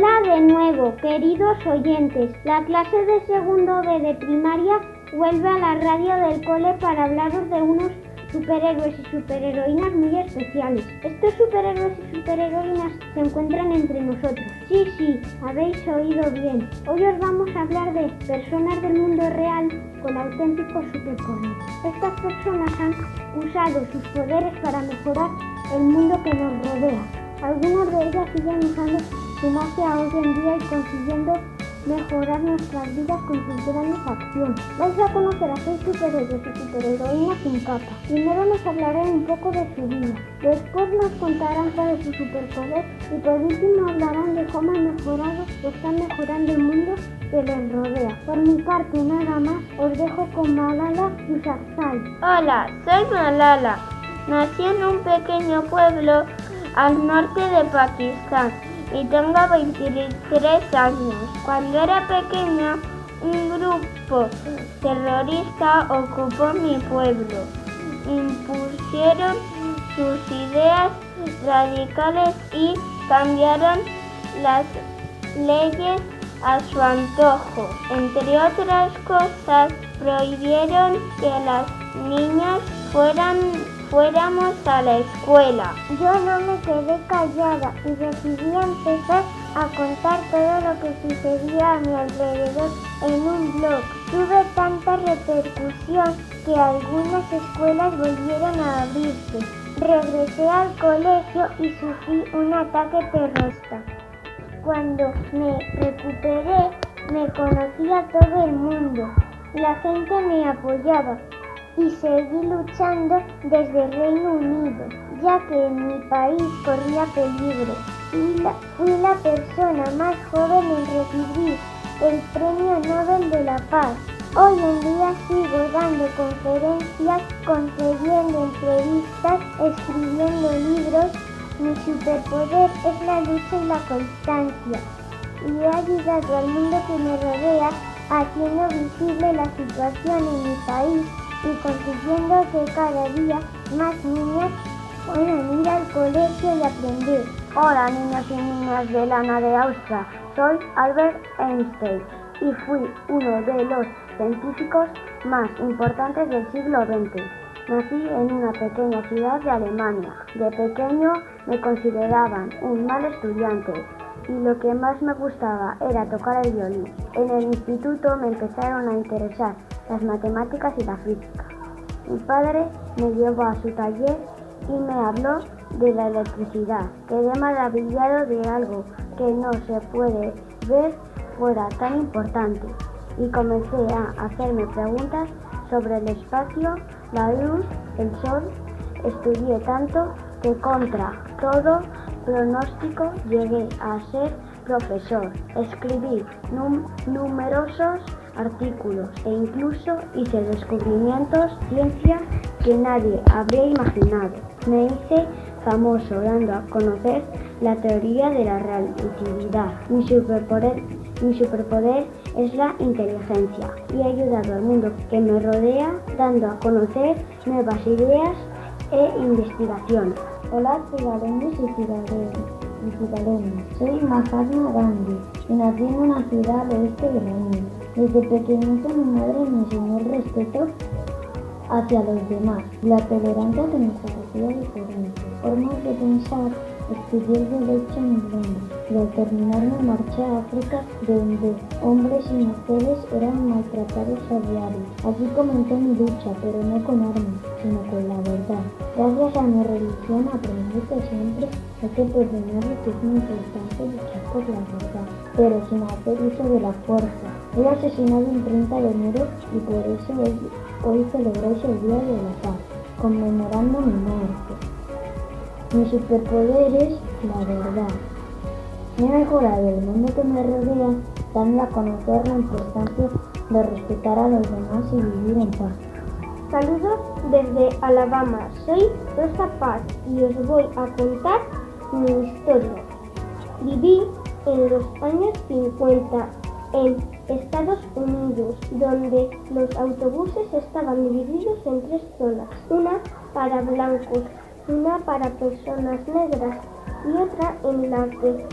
Hola de nuevo, queridos oyentes. La clase de segundo B de primaria vuelve a la radio del cole para hablaros de unos superhéroes y superheroínas muy especiales. Estos superhéroes y superheroínas se encuentran entre nosotros. Sí, sí, habéis oído bien. Hoy os vamos a hablar de personas del mundo real con auténticos superpoderes. Estas personas han usado sus poderes para mejorar el mundo que nos rodea. Algunas de ellas siguen usando su magia hoy en día y consiguiendo mejorar nuestras vidas con sus grandes acciones. Vais a conocer a seis superhéroes y superheroínas sin capa. Primero nos hablaré un poco de su vida, después nos contarán es su superpoder y por último hablarán de cómo han mejorado o están mejorando el mundo que les rodea. Por mi parte, nada más, os dejo con Malala Yousafzai. Hola, soy Malala. Nací en un pequeño pueblo al norte de Pakistán y tengo 23 años. Cuando era pequeña, un grupo terrorista ocupó mi pueblo. Impusieron sus ideas radicales y cambiaron las leyes a su antojo. Entre otras cosas, prohibieron que las niñas fueran fuéramos a la escuela. Yo no me quedé callada y decidí empezar a contar todo lo que sucedía a mi alrededor en un blog. Tuve tanta repercusión que algunas escuelas volvieron a abrirse. Regresé al colegio y sufrí un ataque terrorista. Cuando me recuperé, me conocía todo el mundo. La gente me apoyaba y seguí luchando desde Reino Unido, ya que en mi país corría peligro. La, fui la persona más joven en recibir el Premio Nobel de la Paz. Hoy en día sigo dando conferencias, concediendo entrevistas, escribiendo libros. Mi superpoder es la lucha y la constancia. Y he ayudado al mundo que me rodea haciendo visible la situación en mi país y consiguiendo que cada día más niños puedan ir al colegio y aprender. Hola niños y niñas de Lana de Austria, soy Albert Einstein y fui uno de los científicos más importantes del siglo XX. Nací en una pequeña ciudad de Alemania. De pequeño me consideraban un mal estudiante y lo que más me gustaba era tocar el violín. En el instituto me empezaron a interesar las matemáticas y la física. Mi padre me llevó a su taller y me habló de la electricidad. Quedé maravillado de algo que no se puede ver fuera tan importante y comencé a hacerme preguntas sobre el espacio, la luz, el sol. Estudié tanto que contra todo pronóstico llegué a ser profesor. Escribí numerosos artículos e incluso hice descubrimientos, ciencia que nadie habría imaginado. Me hice famoso dando a conocer la teoría de la relatividad. Mi superpoder, mi superpoder es la inteligencia y he ayudado al mundo que me rodea dando a conocer nuevas ideas e investigaciones. Hola ciudadanos y ciudadanas, soy Mahatma Gandhi y nací en una ciudad al oeste de la India. Desde pequeñito mi madre me enseñó el respeto hacia los demás, la tolerancia que nos hacía diferentes, formas de pensar Estudié el derecho en Londres y al terminar me marché a África donde hombres y mujeres eran maltratados a diario. Allí comencé mi lucha, pero no con armas, sino con la verdad. Gracias a mi religión aprendí que siempre hay que perdonar y que es muy importante luchar por la verdad, pero sin hacer uso de la fuerza. Fui asesinado el 30 de enero y por eso hoy, hoy celebráis el Día de la Paz, conmemorando mi muerte. Mi superpoder es la verdad. Me he mejorado el mundo que me rodea, dando a conocer la importancia de respetar a los demás y vivir en paz. Saludos desde Alabama, soy Rosa Paz y os voy a contar mi historia. Viví en los años 50 en Estados Unidos, donde los autobuses estaban divididos en tres zonas, una para blancos, una para personas negras y otra en la que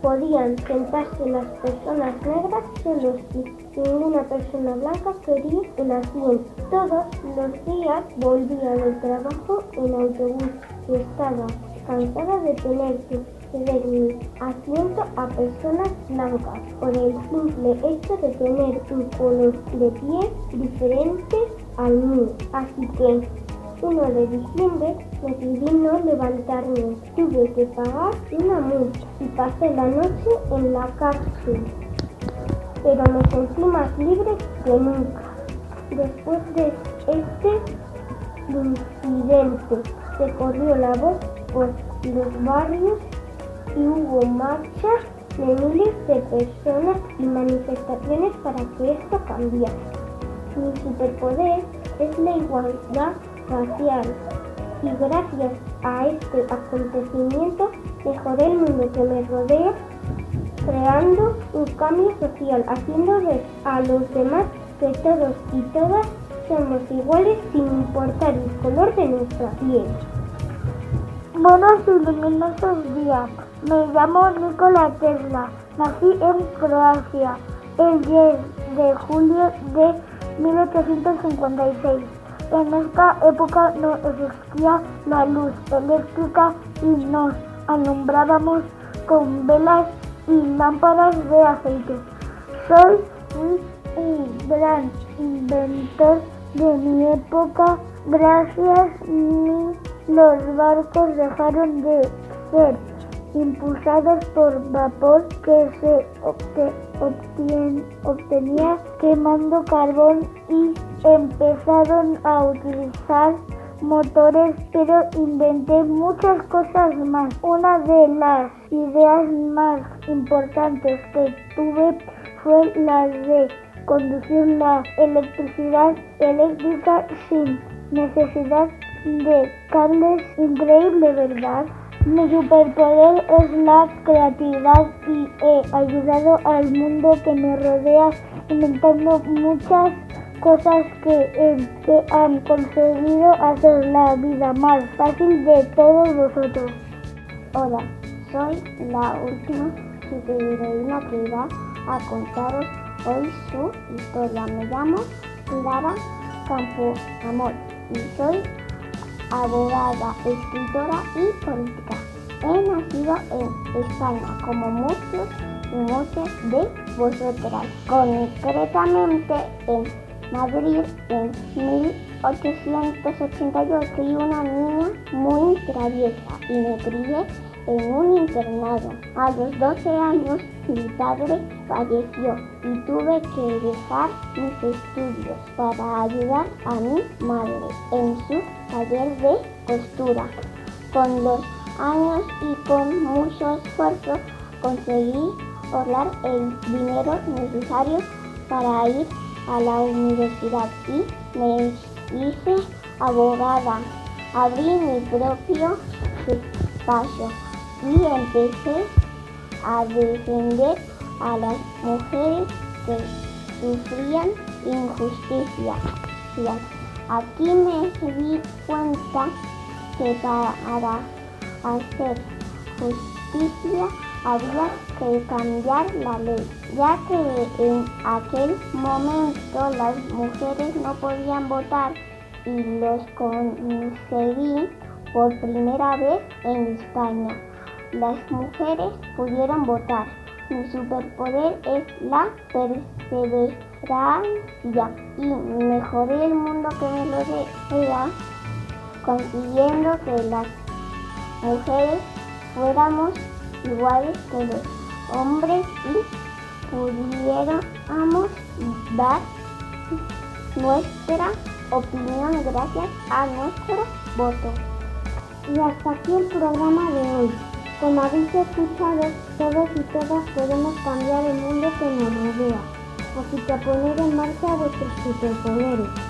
podían sentarse las personas negras solos y ninguna persona blanca quería el asiento. Todos los días volvía del trabajo en autobús y estaba cansada de tener que ceder mi asiento a personas blancas por el simple hecho de tener un color de piel diferente al mío. Así que 1 de diciembre decidí no levantarme. Tuve que pagar una multa y pasé la noche en la cárcel. Pero me sentí más libre que nunca. Después de este incidente se corrió la voz por los barrios y hubo marchas de miles de personas y manifestaciones para que esto cambiara. Mi superpoder es la igualdad y gracias a este acontecimiento mejoré el mundo que me rodea creando un cambio social, haciendo ver a los demás que todos y todas somos iguales sin importar el color de nuestra piel. Buenos y luminosos días. Me llamo Nikola Tesla. Nací en Croacia el 10 de julio de 1856. En esta época no existía la luz eléctrica y nos alumbrábamos con velas y lámparas de aceite. Soy un gran inventor de mi época. Gracias a mí los barcos dejaron de ser impulsados por vapor que se obtenía quemando carbón y empezaron a utilizar motores, pero inventé muchas cosas más. Una de las ideas más importantes que tuve fue la de conducir la electricidad eléctrica sin necesidad de cables. Increíble, ¿verdad? Mi superpoder es la creatividad y he ayudado al mundo que me rodea inventando muchas cosas que, que han conseguido hacer la vida más fácil de todos vosotros. Hola, soy la última superheroína que va a contaros hoy su historia. Me llamo Clara Campo Amor y soy abogada, escritora y política. He nacido en España como muchos y muchas de vosotras, concretamente en Madrid en 1888 y una niña muy traviesa y me crié en un internado. A los 12 años mi padre falleció y tuve que dejar mis estudios para ayudar a mi madre en su taller de costura. Con los años y con mucho esfuerzo conseguí ahorrar el dinero necesario para ir a la universidad y me hice abogada. Abrí mi propio despacho y empecé a defender a las mujeres que sufrían injusticia. Aquí me di cuenta que para hacer justicia había que cambiar la ley, ya que en aquel momento las mujeres no podían votar y los conseguí por primera vez en España las mujeres pudieron votar. Mi superpoder es la perseverancia y mejoré el mundo que me rodea consiguiendo que las mujeres fuéramos iguales que los hombres y pudiéramos dar nuestra opinión gracias a nuestro voto. Y hasta aquí el programa de hoy. Como habéis escuchado, todos y todas podemos cambiar el mundo que nos rodea, así que poner en marcha vuestros superpoderes.